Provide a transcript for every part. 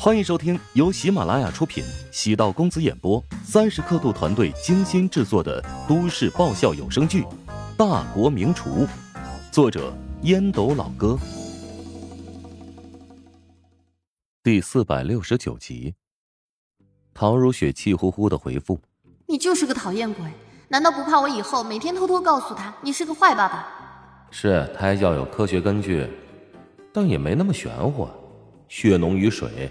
欢迎收听由喜马拉雅出品、喜道公子演播、三十刻度团队精心制作的都市爆笑有声剧《大国名厨》，作者烟斗老哥，第四百六十九集。陶如雪气呼呼的回复：“你就是个讨厌鬼，难道不怕我以后每天偷偷告诉他你是个坏爸爸？”是胎教有科学根据，但也没那么玄乎，血浓于水。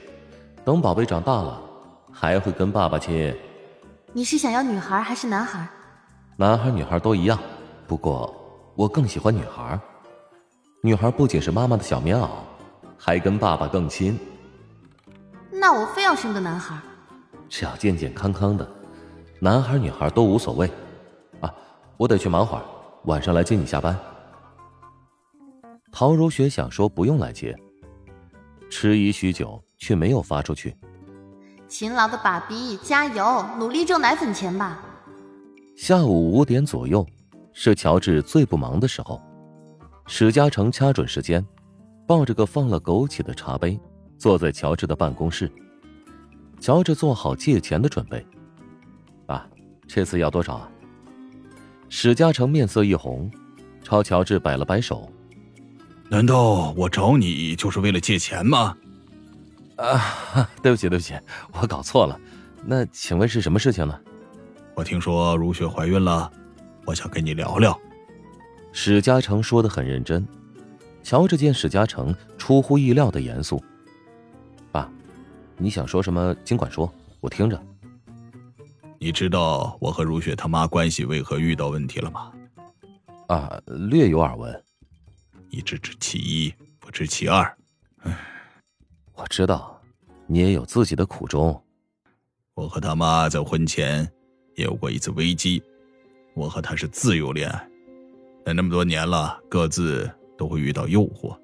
等宝贝长大了，还会跟爸爸亲。你是想要女孩还是男孩？男孩女孩都一样，不过我更喜欢女孩。女孩不仅是妈妈的小棉袄，还跟爸爸更亲。那我非要生个男孩。只要健健康康的，男孩女孩都无所谓。啊，我得去忙会儿，晚上来接你下班。陶如雪想说不用来接，迟疑许久。却没有发出去。勤劳的爸比，加油，努力挣奶粉钱吧。下午五点左右，是乔治最不忙的时候。史嘉诚掐准时间，抱着个放了枸杞的茶杯，坐在乔治的办公室。乔治做好借钱的准备。爸，这次要多少啊？史嘉诚面色一红，朝乔治摆了摆手。难道我找你就是为了借钱吗？啊，对不起，对不起，我搞错了。那请问是什么事情呢？我听说如雪怀孕了，我想跟你聊聊。史嘉诚说的很认真。乔治见史嘉诚出乎意料的严肃，爸，你想说什么尽管说，我听着。你知道我和如雪他妈关系为何遇到问题了吗？啊，略有耳闻。你只知其一，不知其二。唉。我知道，你也有自己的苦衷。我和他妈在婚前也有过一次危机。我和他是自由恋爱，但那么多年了，各自都会遇到诱惑。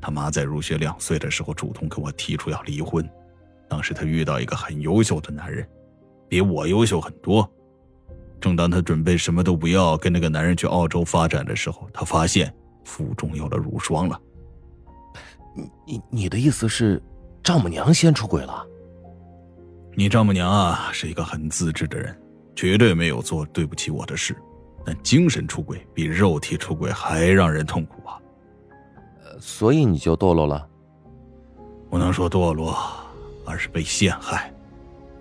他妈在如雪两岁的时候主动跟我提出要离婚。当时他遇到一个很优秀的男人，比我优秀很多。正当他准备什么都不要，跟那个男人去澳洲发展的时候，他发现腹中有了乳霜了。你你你的意思是，丈母娘先出轨了？你丈母娘啊，是一个很自制的人，绝对没有做对不起我的事。但精神出轨比肉体出轨还让人痛苦啊！呃，所以你就堕落了？不能说堕落，而是被陷害。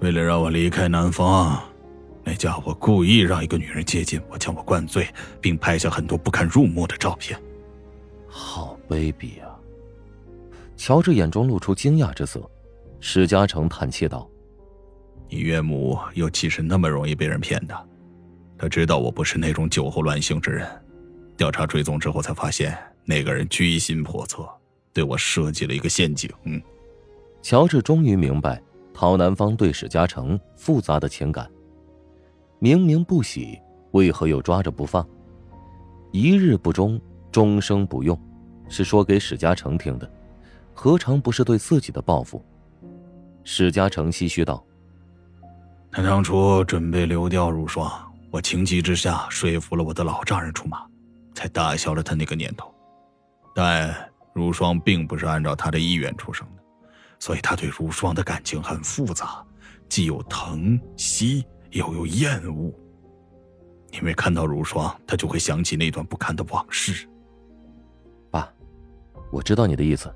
为了让我离开南方，那家伙故意让一个女人接近我，将我灌醉，并拍下很多不堪入目的照片。好卑鄙啊！乔治眼中露出惊讶之色，史嘉诚叹气道：“你岳母又岂是那么容易被人骗的？他知道我不是那种酒后乱性之人。调查追踪之后，才发现那个人居心叵测，对我设计了一个陷阱。”乔治终于明白陶南方对史嘉诚复杂的情感，明明不喜，为何又抓着不放？一日不忠，终生不用，是说给史嘉诚听的。何尝不是对自己的报复？史嘉诚唏嘘道：“他当初准备流掉如霜，我情急之下说服了我的老丈人出马，才打消了他那个念头。但如霜并不是按照他的意愿出生的，所以他对如霜的感情很复杂，既有疼惜，又有厌恶。因为看到如霜，他就会想起那段不堪的往事。爸，我知道你的意思。”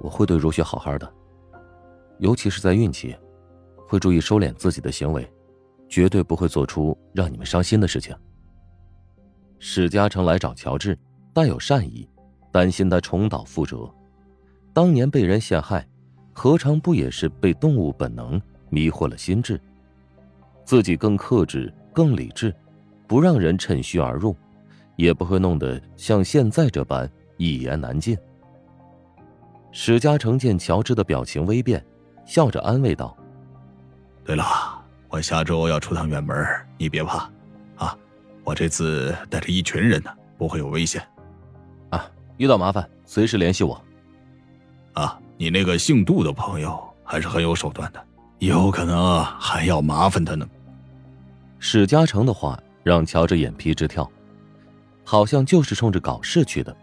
我会对如雪好好的，尤其是在孕期，会注意收敛自己的行为，绝对不会做出让你们伤心的事情。史嘉诚来找乔治，带有善意，担心他重蹈覆辙。当年被人陷害，何尝不也是被动物本能迷惑了心智？自己更克制、更理智，不让人趁虚而入，也不会弄得像现在这般一言难尽。史嘉诚见乔治的表情微变，笑着安慰道：“对了，我下周要出趟远门，你别怕，啊，我这次带着一群人呢，不会有危险。啊，遇到麻烦随时联系我。啊，你那个姓杜的朋友还是很有手段的，有可能还要麻烦他呢。”史嘉诚的话让乔治眼皮直跳，好像就是冲着搞事去的。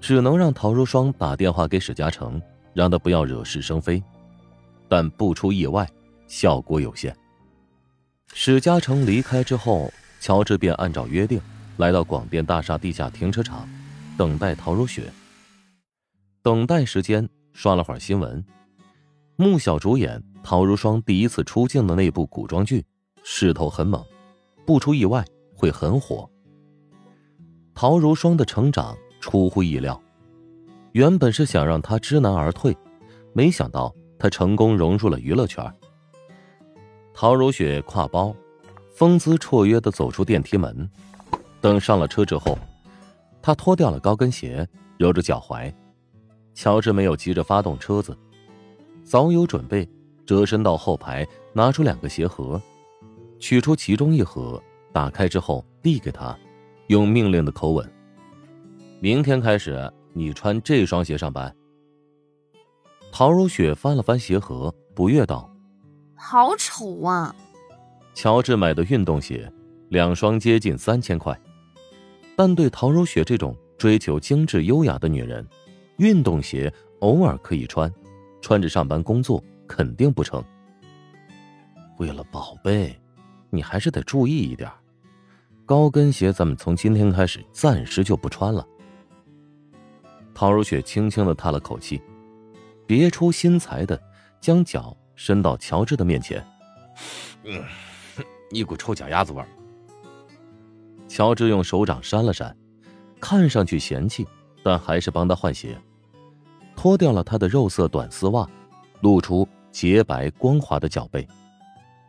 只能让陶如霜打电话给史嘉诚，让他不要惹是生非，但不出意外，效果有限。史嘉诚离开之后，乔治便按照约定来到广电大厦地下停车场，等待陶如雪。等待时间，刷了会儿新闻，穆小主演陶如霜第一次出镜的那部古装剧，势头很猛，不出意外会很火。陶如霜的成长出乎意料，原本是想让他知难而退，没想到他成功融入了娱乐圈。陶如雪挎包，风姿绰约的走出电梯门。等上了车之后，她脱掉了高跟鞋，揉着脚踝。乔治没有急着发动车子，早有准备，折身到后排，拿出两个鞋盒，取出其中一盒，打开之后递给他。用命令的口吻。明天开始，你穿这双鞋上班。陶如雪翻了翻鞋盒，不悦道：“好丑啊！”乔治买的运动鞋，两双接近三千块，但对陶如雪这种追求精致优雅的女人，运动鞋偶尔可以穿，穿着上班工作肯定不成。为了宝贝，你还是得注意一点。高跟鞋，咱们从今天开始暂时就不穿了。陶如雪轻轻的叹了口气，别出心裁的将脚伸到乔治的面前，嗯，一股臭脚丫子味儿。乔治用手掌扇了扇，看上去嫌弃，但还是帮他换鞋，脱掉了他的肉色短丝袜，露出洁白光滑的脚背，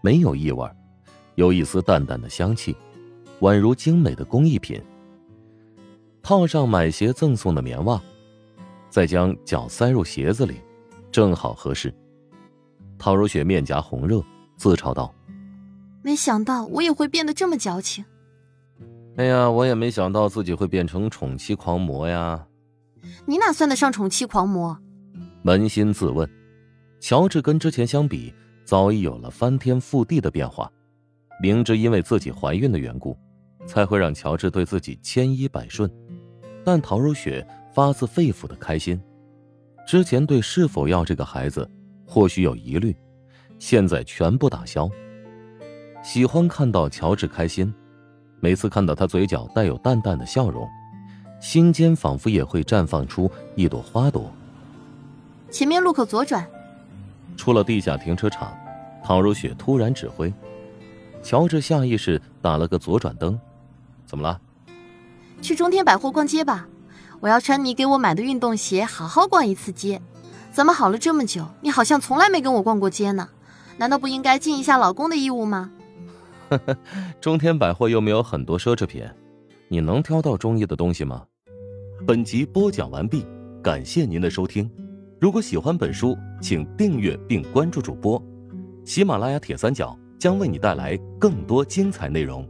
没有异味，有一丝淡淡的香气。宛如精美的工艺品。套上买鞋赠送的棉袜，再将脚塞入鞋子里，正好合适。陶如雪面颊红热，自嘲道：“没想到我也会变得这么矫情。”哎呀，我也没想到自己会变成宠妻狂魔呀！你哪算得上宠妻狂魔？扪心自问，乔治跟之前相比，早已有了翻天覆地的变化。明知因为自己怀孕的缘故。才会让乔治对自己千依百顺，但陶如雪发自肺腑的开心。之前对是否要这个孩子或许有疑虑，现在全部打消。喜欢看到乔治开心，每次看到他嘴角带有淡淡的笑容，心间仿佛也会绽放出一朵花朵。前面路口左转。出了地下停车场，唐如雪突然指挥，乔治下意识打了个左转灯。怎么了？去中天百货逛街吧，我要穿你给我买的运动鞋，好好逛一次街。咱们好了这么久，你好像从来没跟我逛过街呢，难道不应该尽一下老公的义务吗？呵呵，中天百货又没有很多奢侈品，你能挑到中意的东西吗？本集播讲完毕，感谢您的收听。如果喜欢本书，请订阅并关注主播，喜马拉雅铁三角将为你带来更多精彩内容。